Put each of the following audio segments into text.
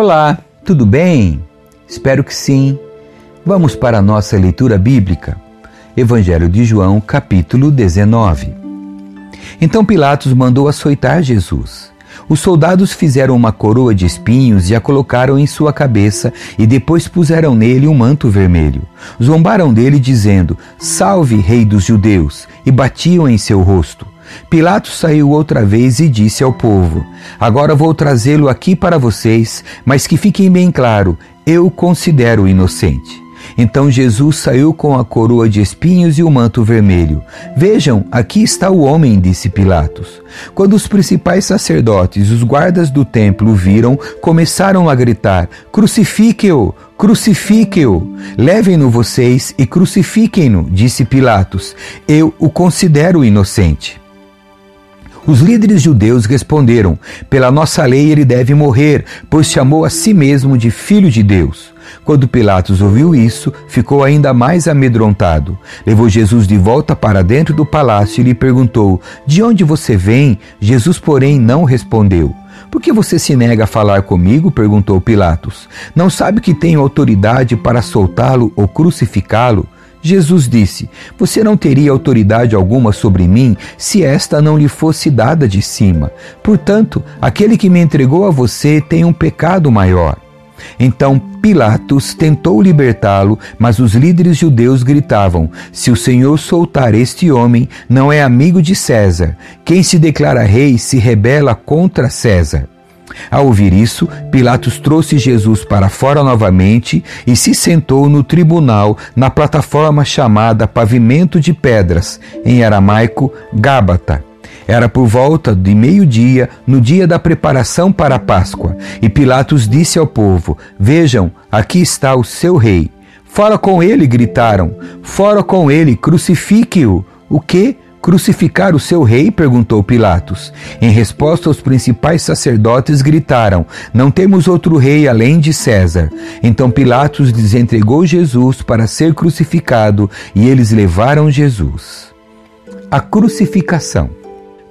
Olá, tudo bem? Espero que sim. Vamos para a nossa leitura bíblica. Evangelho de João, capítulo 19. Então Pilatos mandou açoitar Jesus. Os soldados fizeram uma coroa de espinhos e a colocaram em sua cabeça, e depois puseram nele um manto vermelho. Zombaram dele, dizendo: Salve, Rei dos Judeus! e batiam em seu rosto. Pilatos saiu outra vez e disse ao povo: Agora vou trazê-lo aqui para vocês, mas que fiquem bem claro, eu considero inocente. Então Jesus saiu com a coroa de espinhos e o manto vermelho. Vejam, aqui está o homem, disse Pilatos. Quando os principais sacerdotes e os guardas do templo viram, começaram a gritar: Crucifique-o! Crucifiquem-o! Levem-no vocês e crucifiquem-no, disse Pilatos. Eu o considero inocente. Os líderes judeus responderam: Pela nossa lei ele deve morrer, pois chamou a si mesmo de filho de Deus. Quando Pilatos ouviu isso, ficou ainda mais amedrontado. Levou Jesus de volta para dentro do palácio e lhe perguntou: De onde você vem? Jesus, porém, não respondeu. Por que você se nega a falar comigo? perguntou Pilatos. Não sabe que tenho autoridade para soltá-lo ou crucificá-lo? Jesus disse: Você não teria autoridade alguma sobre mim se esta não lhe fosse dada de cima. Portanto, aquele que me entregou a você tem um pecado maior. Então Pilatos tentou libertá-lo, mas os líderes judeus gritavam: Se o Senhor soltar este homem, não é amigo de César. Quem se declara rei se rebela contra César. Ao ouvir isso, Pilatos trouxe Jesus para fora novamente e se sentou no tribunal na plataforma chamada Pavimento de Pedras, em aramaico Gábata. Era por volta de meio-dia, no dia da preparação para a Páscoa, e Pilatos disse ao povo: Vejam, aqui está o seu rei. Fora com ele, gritaram. Fora com ele, crucifique-o. O que? Crucificar o seu rei? perguntou Pilatos. Em resposta, os principais sacerdotes gritaram: Não temos outro rei além de César. Então Pilatos lhes entregou Jesus para ser crucificado e eles levaram Jesus. A crucificação.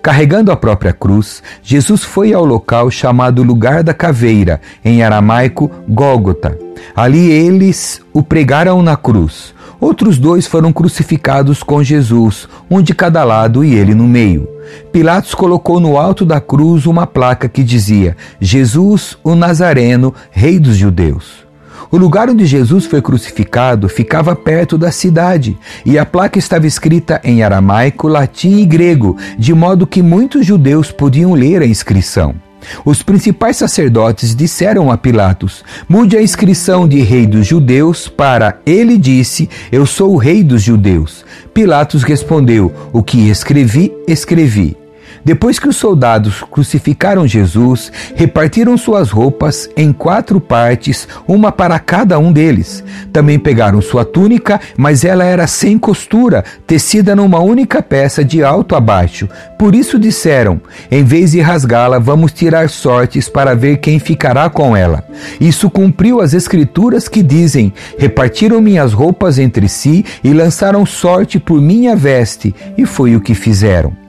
Carregando a própria cruz, Jesus foi ao local chamado Lugar da Caveira, em aramaico Gólgota. Ali eles o pregaram na cruz. Outros dois foram crucificados com Jesus, um de cada lado e ele no meio. Pilatos colocou no alto da cruz uma placa que dizia: Jesus, o Nazareno, Rei dos Judeus. O lugar onde Jesus foi crucificado ficava perto da cidade, e a placa estava escrita em aramaico, latim e grego, de modo que muitos judeus podiam ler a inscrição. Os principais sacerdotes disseram a Pilatos: Mude a inscrição de Rei dos Judeus para Ele disse: Eu sou o Rei dos Judeus. Pilatos respondeu: O que escrevi, escrevi. Depois que os soldados crucificaram Jesus, repartiram suas roupas em quatro partes, uma para cada um deles. Também pegaram sua túnica, mas ela era sem costura, tecida numa única peça de alto a baixo. Por isso disseram: em vez de rasgá-la, vamos tirar sortes para ver quem ficará com ela. Isso cumpriu as escrituras que dizem: repartiram minhas roupas entre si e lançaram sorte por minha veste, e foi o que fizeram.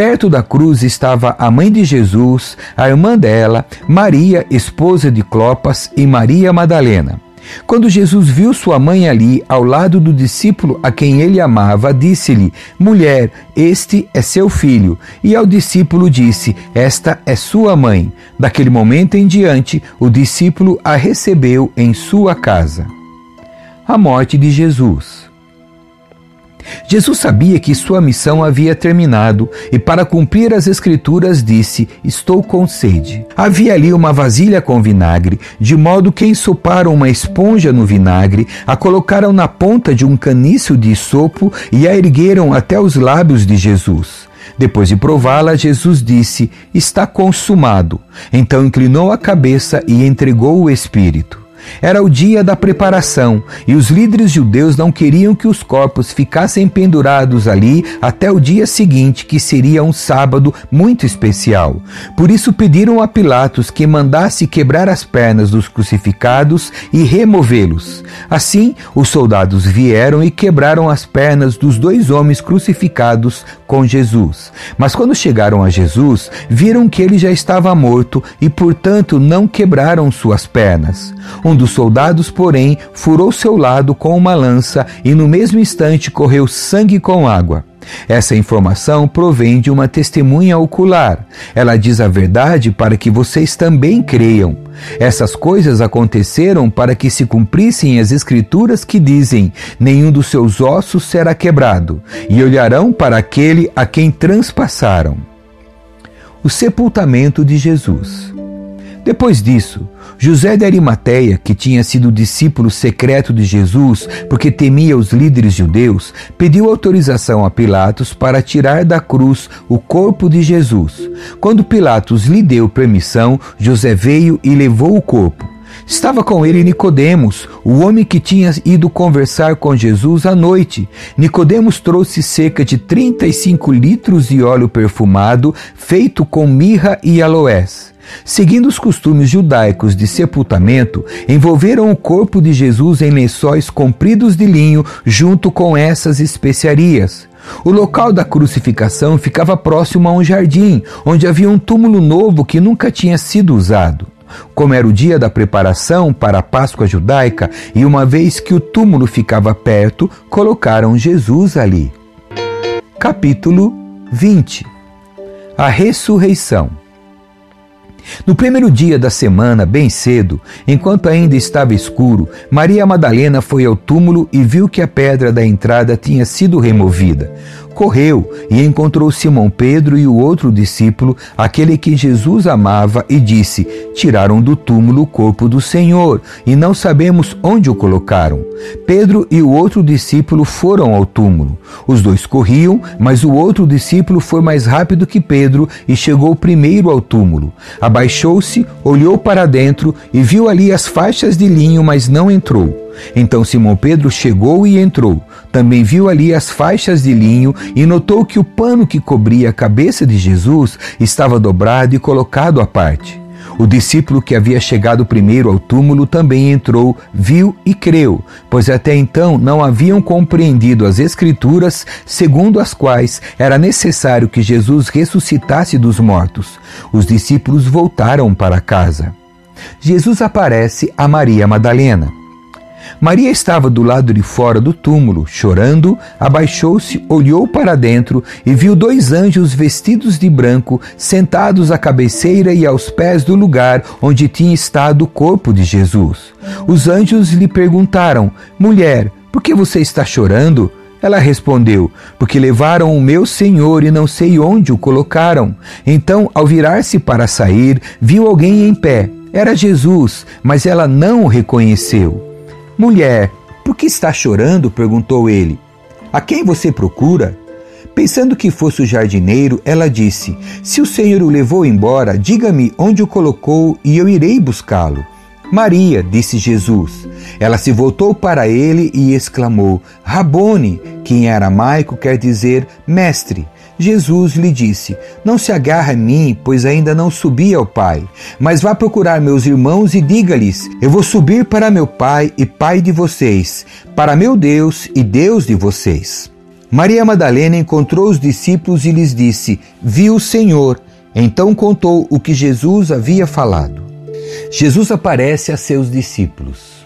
Perto da cruz estava a mãe de Jesus, a irmã dela, Maria, esposa de Clopas, e Maria Madalena. Quando Jesus viu sua mãe ali, ao lado do discípulo a quem ele amava, disse-lhe: Mulher, este é seu filho. E ao discípulo disse: Esta é sua mãe. Daquele momento em diante, o discípulo a recebeu em sua casa. A morte de Jesus. Jesus sabia que sua missão havia terminado e, para cumprir as Escrituras, disse: Estou com sede. Havia ali uma vasilha com vinagre, de modo que ensoparam uma esponja no vinagre, a colocaram na ponta de um caniço de sopo e a ergueram até os lábios de Jesus. Depois de prová-la, Jesus disse: Está consumado. Então inclinou a cabeça e entregou o Espírito. Era o dia da preparação e os líderes judeus não queriam que os corpos ficassem pendurados ali até o dia seguinte, que seria um sábado muito especial. Por isso pediram a Pilatos que mandasse quebrar as pernas dos crucificados e removê-los. Assim, os soldados vieram e quebraram as pernas dos dois homens crucificados com Jesus. Mas quando chegaram a Jesus, viram que ele já estava morto e, portanto, não quebraram suas pernas. Um dos soldados, porém, furou seu lado com uma lança e no mesmo instante correu sangue com água. Essa informação provém de uma testemunha ocular. Ela diz a verdade para que vocês também creiam. Essas coisas aconteceram para que se cumprissem as Escrituras que dizem: Nenhum dos seus ossos será quebrado, e olharão para aquele a quem transpassaram. O sepultamento de Jesus. Depois disso, José de Arimateia, que tinha sido discípulo secreto de Jesus porque temia os líderes judeus, pediu autorização a Pilatos para tirar da cruz o corpo de Jesus. Quando Pilatos lhe deu permissão, José veio e levou o corpo. Estava com ele Nicodemos, o homem que tinha ido conversar com Jesus à noite. Nicodemos trouxe cerca de 35 litros de óleo perfumado, feito com mirra e aloés. Seguindo os costumes judaicos de sepultamento, envolveram o corpo de Jesus em lençóis compridos de linho junto com essas especiarias. O local da crucificação ficava próximo a um jardim, onde havia um túmulo novo que nunca tinha sido usado. Como era o dia da preparação para a Páscoa judaica, e uma vez que o túmulo ficava perto, colocaram Jesus ali. Capítulo 20 A ressurreição no primeiro dia da semana, bem cedo, enquanto ainda estava escuro, Maria Madalena foi ao túmulo e viu que a pedra da entrada tinha sido removida correu e encontrou Simão Pedro e o outro discípulo, aquele que Jesus amava, e disse: Tiraram do túmulo o corpo do Senhor e não sabemos onde o colocaram. Pedro e o outro discípulo foram ao túmulo. Os dois corriam, mas o outro discípulo foi mais rápido que Pedro e chegou primeiro ao túmulo. Abaixou-se, olhou para dentro e viu ali as faixas de linho, mas não entrou. Então Simão Pedro chegou e entrou. Também viu ali as faixas de linho e notou que o pano que cobria a cabeça de Jesus estava dobrado e colocado à parte. O discípulo que havia chegado primeiro ao túmulo também entrou, viu e creu, pois até então não haviam compreendido as Escrituras, segundo as quais era necessário que Jesus ressuscitasse dos mortos. Os discípulos voltaram para casa. Jesus aparece a Maria Madalena. Maria estava do lado de fora do túmulo, chorando, abaixou-se, olhou para dentro e viu dois anjos vestidos de branco sentados à cabeceira e aos pés do lugar onde tinha estado o corpo de Jesus. Os anjos lhe perguntaram: Mulher, por que você está chorando? Ela respondeu: Porque levaram o meu senhor e não sei onde o colocaram. Então, ao virar-se para sair, viu alguém em pé. Era Jesus, mas ela não o reconheceu. Mulher, por que está chorando? perguntou ele. A quem você procura? Pensando que fosse o jardineiro, ela disse: Se o Senhor o levou embora, diga-me onde o colocou e eu irei buscá-lo. Maria, disse Jesus. Ela se voltou para ele e exclamou: Rabone, que em aramaico quer dizer mestre. Jesus lhe disse: Não se agarre a mim, pois ainda não subi ao Pai. Mas vá procurar meus irmãos e diga-lhes: Eu vou subir para meu Pai e Pai de vocês, para meu Deus e Deus de vocês. Maria Madalena encontrou os discípulos e lhes disse: Vi o Senhor. Então contou o que Jesus havia falado. Jesus aparece a seus discípulos.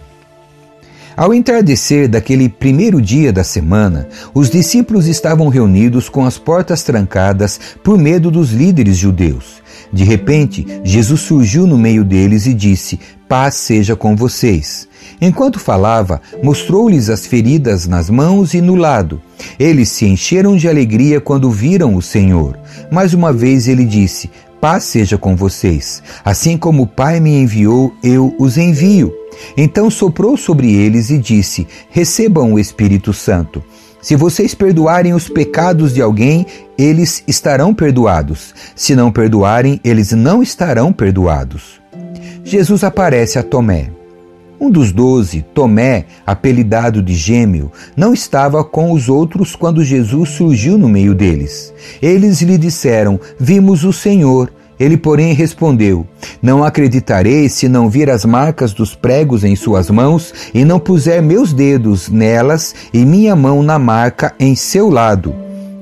Ao entardecer daquele primeiro dia da semana, os discípulos estavam reunidos com as portas trancadas por medo dos líderes judeus. De repente, Jesus surgiu no meio deles e disse: Paz seja com vocês. Enquanto falava, mostrou-lhes as feridas nas mãos e no lado. Eles se encheram de alegria quando viram o Senhor. Mais uma vez ele disse: Paz seja com vocês. Assim como o Pai me enviou, eu os envio. Então soprou sobre eles e disse: Recebam o Espírito Santo. Se vocês perdoarem os pecados de alguém, eles estarão perdoados. Se não perdoarem, eles não estarão perdoados. Jesus aparece a Tomé. Um dos doze, Tomé, apelidado de Gêmeo, não estava com os outros quando Jesus surgiu no meio deles. Eles lhe disseram: Vimos o Senhor. Ele, porém, respondeu: Não acreditarei se não vir as marcas dos pregos em suas mãos e não puser meus dedos nelas e minha mão na marca em seu lado.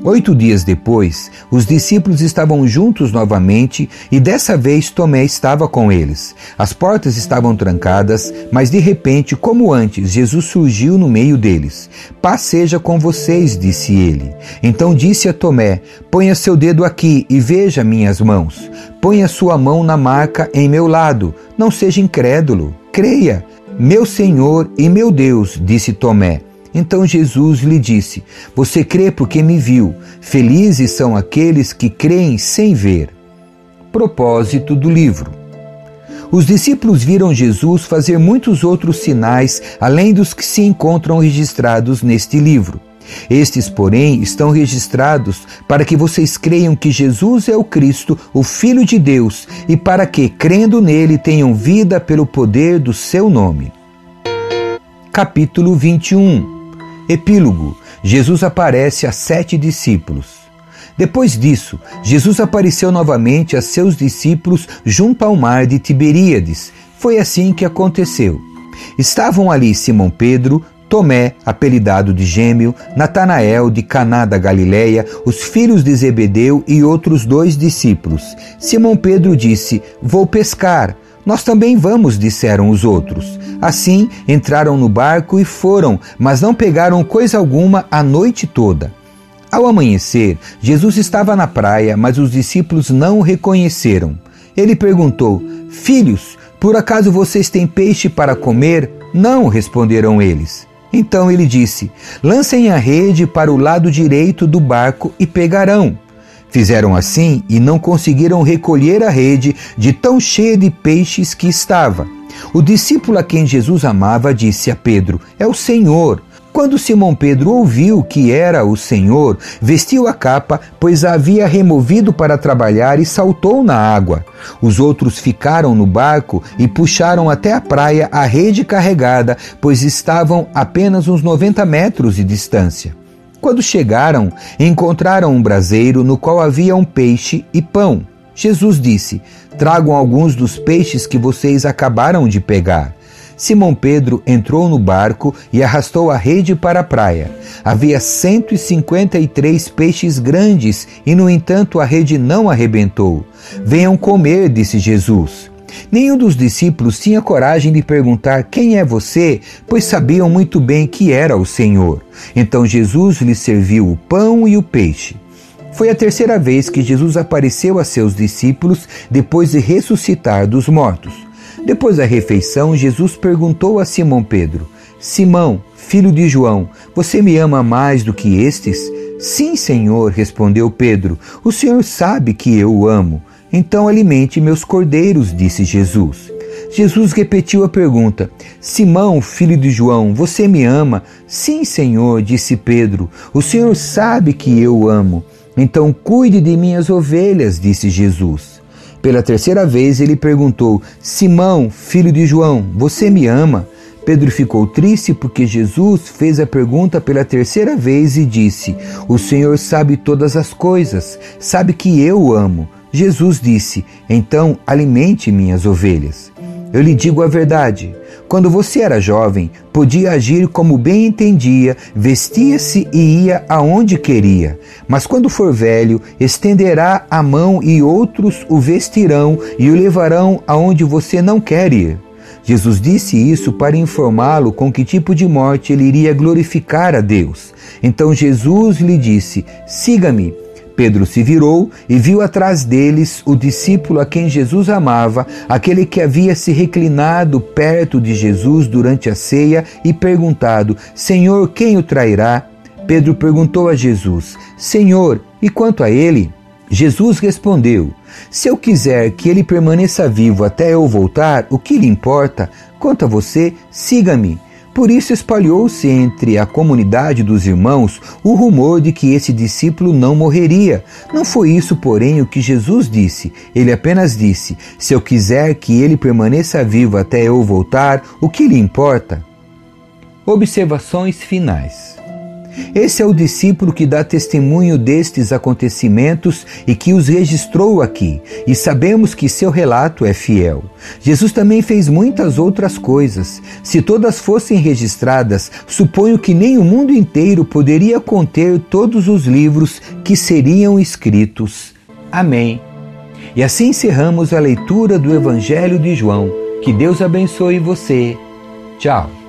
Oito dias depois, os discípulos estavam juntos novamente e dessa vez Tomé estava com eles. As portas estavam trancadas, mas de repente, como antes, Jesus surgiu no meio deles. Paz seja com vocês, disse ele. Então disse a Tomé: Ponha seu dedo aqui e veja minhas mãos. Ponha sua mão na marca em meu lado. Não seja incrédulo. Creia. Meu Senhor e meu Deus, disse Tomé. Então Jesus lhe disse: Você crê porque me viu. Felizes são aqueles que creem sem ver. Propósito do livro. Os discípulos viram Jesus fazer muitos outros sinais além dos que se encontram registrados neste livro. Estes, porém, estão registrados para que vocês creiam que Jesus é o Cristo, o Filho de Deus, e para que, crendo nele, tenham vida pelo poder do seu nome. Capítulo 21 Epílogo: Jesus aparece a sete discípulos. Depois disso, Jesus apareceu novamente a seus discípulos junto ao mar de Tiberíades. Foi assim que aconteceu. Estavam ali Simão Pedro, Tomé, apelidado de Gêmeo, Natanael de Caná da Galileia, os filhos de Zebedeu e outros dois discípulos. Simão Pedro disse: Vou pescar. Nós também vamos, disseram os outros. Assim entraram no barco e foram, mas não pegaram coisa alguma a noite toda. Ao amanhecer, Jesus estava na praia, mas os discípulos não o reconheceram. Ele perguntou: Filhos, por acaso vocês têm peixe para comer? Não, responderam eles. Então ele disse: Lancem a rede para o lado direito do barco e pegarão. Fizeram assim e não conseguiram recolher a rede de tão cheia de peixes que estava. O discípulo a quem Jesus amava disse a Pedro: É o Senhor. Quando Simão Pedro ouviu que era o Senhor, vestiu a capa, pois a havia removido para trabalhar e saltou na água. Os outros ficaram no barco e puxaram até a praia a rede carregada, pois estavam apenas uns 90 metros de distância. Quando chegaram, encontraram um braseiro no qual havia um peixe e pão. Jesus disse: Tragam alguns dos peixes que vocês acabaram de pegar. Simão Pedro entrou no barco e arrastou a rede para a praia. Havia 153 peixes grandes e, no entanto, a rede não arrebentou. Venham comer, disse Jesus. Nenhum dos discípulos tinha coragem de perguntar quem é você, pois sabiam muito bem que era o Senhor. Então Jesus lhes serviu o pão e o peixe. Foi a terceira vez que Jesus apareceu a seus discípulos depois de ressuscitar dos mortos. Depois da refeição, Jesus perguntou a Simão Pedro: Simão, filho de João, você me ama mais do que estes? Sim, Senhor, respondeu Pedro. O Senhor sabe que eu o amo. Então alimente meus cordeiros, disse Jesus. Jesus repetiu a pergunta: Simão, filho de João, você me ama? Sim, Senhor, disse Pedro. O Senhor sabe que eu amo. Então cuide de minhas ovelhas, disse Jesus. Pela terceira vez ele perguntou: Simão, filho de João, você me ama? Pedro ficou triste porque Jesus fez a pergunta pela terceira vez e disse: O Senhor sabe todas as coisas, sabe que eu amo. Jesus disse: Então alimente minhas ovelhas. Eu lhe digo a verdade. Quando você era jovem, podia agir como bem entendia, vestia-se e ia aonde queria. Mas quando for velho, estenderá a mão e outros o vestirão e o levarão aonde você não quer ir. Jesus disse isso para informá-lo com que tipo de morte ele iria glorificar a Deus. Então Jesus lhe disse: Siga-me. Pedro se virou e viu atrás deles o discípulo a quem Jesus amava, aquele que havia se reclinado perto de Jesus durante a ceia e perguntado: Senhor, quem o trairá? Pedro perguntou a Jesus: Senhor, e quanto a ele? Jesus respondeu: Se eu quiser que ele permaneça vivo até eu voltar, o que lhe importa? Quanto a você, siga-me. Por isso espalhou-se entre a comunidade dos irmãos o rumor de que esse discípulo não morreria. Não foi isso, porém, o que Jesus disse. Ele apenas disse: Se eu quiser que ele permaneça vivo até eu voltar, o que lhe importa? Observações finais. Esse é o discípulo que dá testemunho destes acontecimentos e que os registrou aqui, e sabemos que seu relato é fiel. Jesus também fez muitas outras coisas. Se todas fossem registradas, suponho que nem o mundo inteiro poderia conter todos os livros que seriam escritos. Amém. E assim encerramos a leitura do Evangelho de João. Que Deus abençoe você. Tchau.